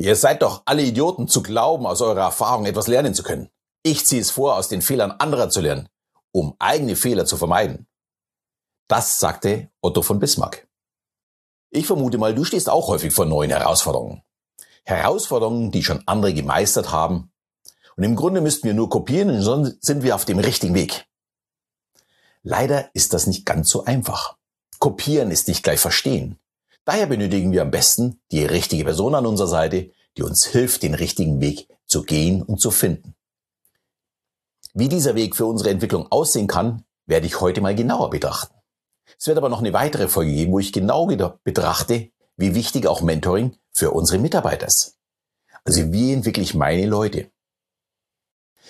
Ihr seid doch alle Idioten zu glauben, aus eurer Erfahrung etwas lernen zu können. Ich ziehe es vor, aus den Fehlern anderer zu lernen, um eigene Fehler zu vermeiden. Das sagte Otto von Bismarck. Ich vermute mal, du stehst auch häufig vor neuen Herausforderungen. Herausforderungen, die schon andere gemeistert haben. Und im Grunde müssten wir nur kopieren schon sind wir auf dem richtigen Weg. Leider ist das nicht ganz so einfach. Kopieren ist nicht gleich verstehen. Daher benötigen wir am besten die richtige Person an unserer Seite, die uns hilft, den richtigen Weg zu gehen und zu finden. Wie dieser Weg für unsere Entwicklung aussehen kann, werde ich heute mal genauer betrachten. Es wird aber noch eine weitere Folge geben, wo ich genau betrachte, wie wichtig auch Mentoring für unsere Mitarbeiter ist. Also wie entwickle ich meine Leute?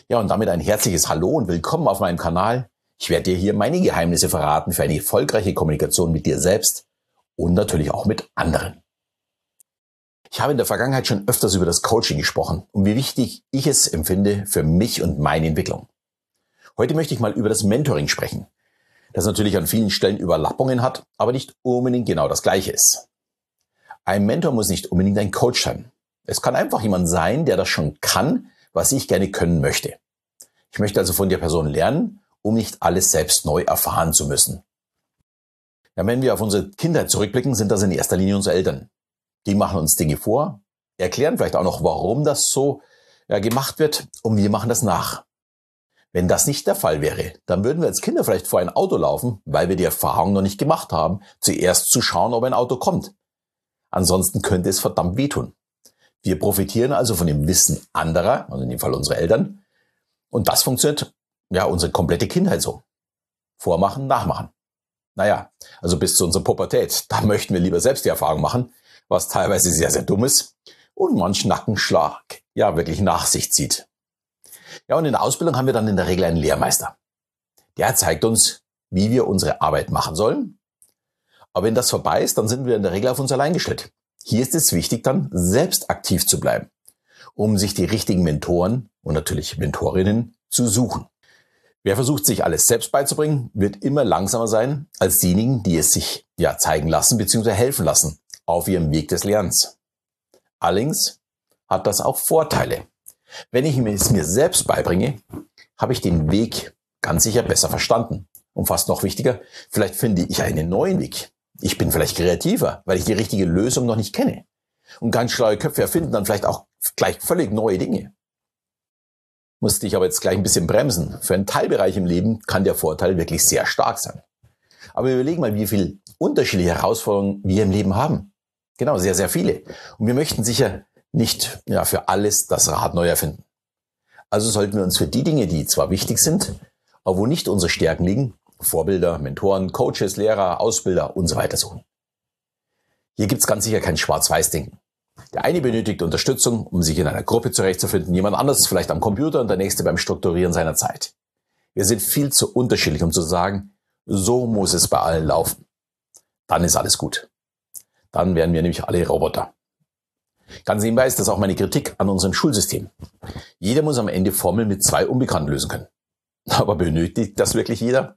Ja, und damit ein herzliches Hallo und willkommen auf meinem Kanal. Ich werde dir hier meine Geheimnisse verraten für eine erfolgreiche Kommunikation mit dir selbst und natürlich auch mit anderen. Ich habe in der Vergangenheit schon öfters über das Coaching gesprochen und wie wichtig ich es empfinde für mich und meine Entwicklung. Heute möchte ich mal über das Mentoring sprechen, das natürlich an vielen Stellen Überlappungen hat, aber nicht unbedingt genau das gleiche ist. Ein Mentor muss nicht unbedingt ein Coach sein. Es kann einfach jemand sein, der das schon kann, was ich gerne können möchte. Ich möchte also von der Person lernen, um nicht alles selbst neu erfahren zu müssen. Ja, wenn wir auf unsere Kindheit zurückblicken, sind das in erster Linie unsere Eltern. Die machen uns Dinge vor, erklären vielleicht auch noch, warum das so ja, gemacht wird und wir machen das nach. Wenn das nicht der Fall wäre, dann würden wir als Kinder vielleicht vor ein Auto laufen, weil wir die Erfahrung noch nicht gemacht haben, zuerst zu schauen, ob ein Auto kommt. Ansonsten könnte es verdammt wehtun. Wir profitieren also von dem Wissen anderer, also in dem Fall unsere Eltern. Und das funktioniert ja unsere komplette Kindheit so. Vormachen, nachmachen. Naja, also bis zu unserer Pubertät. Da möchten wir lieber selbst die Erfahrung machen, was teilweise sehr, sehr dumm ist und manch Nackenschlag ja wirklich nach sich zieht. Ja, und in der Ausbildung haben wir dann in der Regel einen Lehrmeister. Der zeigt uns, wie wir unsere Arbeit machen sollen. Aber wenn das vorbei ist, dann sind wir in der Regel auf uns allein gestellt. Hier ist es wichtig, dann selbst aktiv zu bleiben, um sich die richtigen Mentoren und natürlich Mentorinnen zu suchen. Wer versucht, sich alles selbst beizubringen, wird immer langsamer sein als diejenigen, die es sich ja zeigen lassen bzw. helfen lassen auf ihrem Weg des Lernens. Allerdings hat das auch Vorteile. Wenn ich es mir selbst beibringe, habe ich den Weg ganz sicher besser verstanden. Und fast noch wichtiger, vielleicht finde ich einen neuen Weg. Ich bin vielleicht kreativer, weil ich die richtige Lösung noch nicht kenne. Und ganz schlaue Köpfe erfinden dann vielleicht auch gleich völlig neue Dinge. Musste ich aber jetzt gleich ein bisschen bremsen. Für einen Teilbereich im Leben kann der Vorteil wirklich sehr stark sein. Aber überlegen mal, wie viele unterschiedliche Herausforderungen wir im Leben haben. Genau, sehr, sehr viele. Und wir möchten sicher nicht ja, für alles das Rad neu erfinden. Also sollten wir uns für die Dinge, die zwar wichtig sind, aber wo nicht unsere Stärken liegen, Vorbilder, Mentoren, Coaches, Lehrer, Ausbilder und so weiter suchen. Hier gibt's ganz sicher kein Schwarz-Weiß-Denken. Der eine benötigt Unterstützung, um sich in einer Gruppe zurechtzufinden, jemand anderes vielleicht am Computer und der nächste beim Strukturieren seiner Zeit. Wir sind viel zu unterschiedlich, um zu sagen, so muss es bei allen laufen. Dann ist alles gut. Dann werden wir nämlich alle Roboter. Ganz nebenbei ist das auch meine Kritik an unserem Schulsystem. Jeder muss am Ende Formeln mit zwei Unbekannten lösen können. Aber benötigt das wirklich jeder?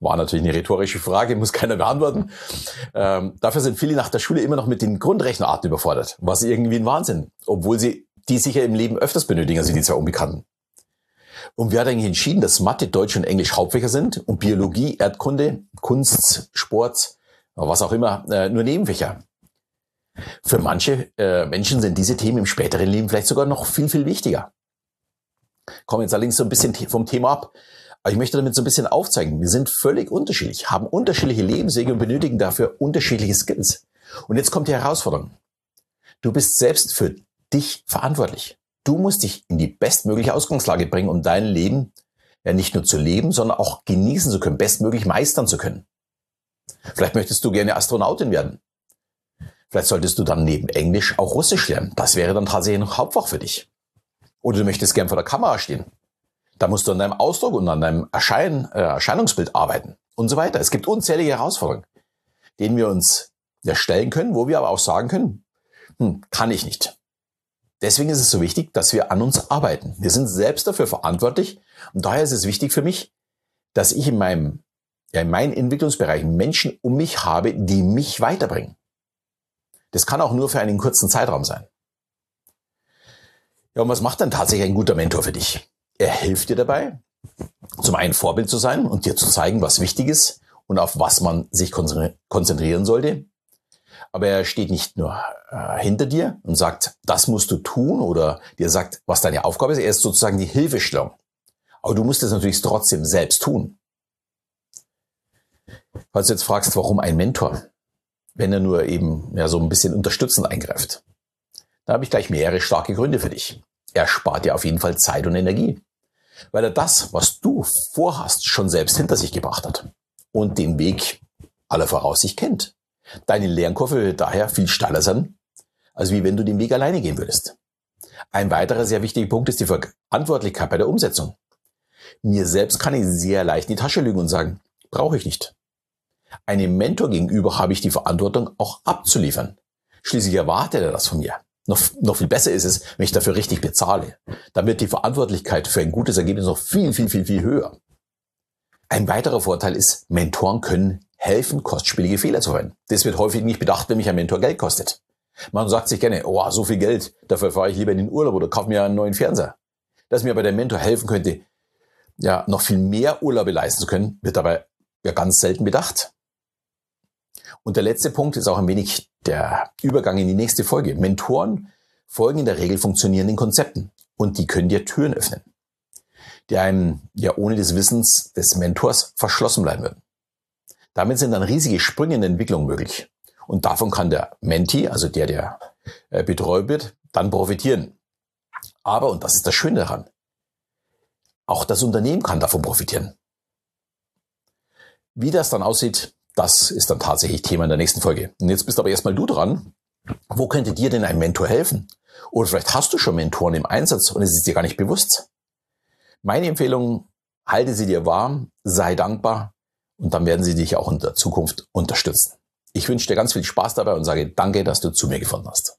War natürlich eine rhetorische Frage, muss keiner beantworten. Ähm, dafür sind viele nach der Schule immer noch mit den Grundrechenarten überfordert, was irgendwie ein Wahnsinn, obwohl sie die sicher im Leben öfters benötigen, also die zwei Unbekannten. Und wer hat eigentlich entschieden, dass Mathe, Deutsch und Englisch Hauptfächer sind und Biologie, Erdkunde, Kunst, Sport, was auch immer, äh, nur Nebenfächer? Für manche äh, Menschen sind diese Themen im späteren Leben vielleicht sogar noch viel, viel wichtiger. Kommen jetzt allerdings so ein bisschen vom Thema ab. Aber ich möchte damit so ein bisschen aufzeigen, wir sind völlig unterschiedlich, haben unterschiedliche Lebenswege und benötigen dafür unterschiedliche Skills. Und jetzt kommt die Herausforderung. Du bist selbst für dich verantwortlich. Du musst dich in die bestmögliche Ausgangslage bringen, um dein Leben ja nicht nur zu leben, sondern auch genießen zu können, bestmöglich meistern zu können. Vielleicht möchtest du gerne Astronautin werden. Vielleicht solltest du dann neben Englisch auch Russisch lernen. Das wäre dann tatsächlich ein Hauptfach für dich. Oder du möchtest gern vor der Kamera stehen. Da musst du an deinem Ausdruck und an deinem Erschein, äh, Erscheinungsbild arbeiten und so weiter. Es gibt unzählige Herausforderungen, denen wir uns ja stellen können, wo wir aber auch sagen können, hm, kann ich nicht. Deswegen ist es so wichtig, dass wir an uns arbeiten. Wir sind selbst dafür verantwortlich und daher ist es wichtig für mich, dass ich in meinem, ja, in meinen Entwicklungsbereichen Menschen um mich habe, die mich weiterbringen. Das kann auch nur für einen kurzen Zeitraum sein. Ja, und was macht dann tatsächlich ein guter Mentor für dich? Er hilft dir dabei, zum einen Vorbild zu sein und dir zu zeigen, was wichtig ist und auf was man sich konzentrieren sollte. Aber er steht nicht nur äh, hinter dir und sagt, das musst du tun oder dir sagt, was deine Aufgabe ist. Er ist sozusagen die Hilfestellung. Aber du musst es natürlich trotzdem selbst tun. Falls du jetzt fragst, warum ein Mentor, wenn er nur eben ja, so ein bisschen unterstützend eingreift, da habe ich gleich mehrere starke Gründe für dich. Er spart dir auf jeden Fall Zeit und Energie, weil er das, was du vorhast, schon selbst hinter sich gebracht hat und den Weg aller Voraussicht kennt. Deine Lernkurve wird daher viel steiler sein, als wie wenn du den Weg alleine gehen würdest. Ein weiterer sehr wichtiger Punkt ist die Verantwortlichkeit bei der Umsetzung. Mir selbst kann ich sehr leicht in die Tasche lügen und sagen, brauche ich nicht. Einem Mentor gegenüber habe ich die Verantwortung auch abzuliefern. Schließlich erwartet er das von mir. Noch, noch viel besser ist es, wenn ich dafür richtig bezahle. Dann wird die Verantwortlichkeit für ein gutes Ergebnis noch viel, viel, viel, viel höher. Ein weiterer Vorteil ist, Mentoren können helfen, kostspielige Fehler zu verwenden. Das wird häufig nicht bedacht, wenn mich ein Mentor Geld kostet. Man sagt sich gerne, oh, so viel Geld, dafür fahre ich lieber in den Urlaub oder kaufe mir einen neuen Fernseher. Dass mir aber der Mentor helfen könnte, ja, noch viel mehr Urlaube leisten zu können, wird dabei ja ganz selten bedacht. Und der letzte Punkt ist auch ein wenig der Übergang in die nächste Folge. Mentoren folgen in der Regel funktionierenden Konzepten und die können dir Türen öffnen, die einem ja ohne des Wissens des Mentors verschlossen bleiben würden. Damit sind dann riesige Sprünge in der Entwicklung möglich. Und davon kann der Menti, also der, der äh, betreut wird, dann profitieren. Aber, und das ist das Schöne daran, auch das Unternehmen kann davon profitieren. Wie das dann aussieht, das ist dann tatsächlich Thema in der nächsten Folge. Und jetzt bist aber erstmal du dran. Wo könnte dir denn ein Mentor helfen? Oder vielleicht hast du schon Mentoren im Einsatz und es ist dir gar nicht bewusst. Meine Empfehlung, halte sie dir warm, sei dankbar und dann werden sie dich auch in der Zukunft unterstützen. Ich wünsche dir ganz viel Spaß dabei und sage danke, dass du zu mir gefunden hast.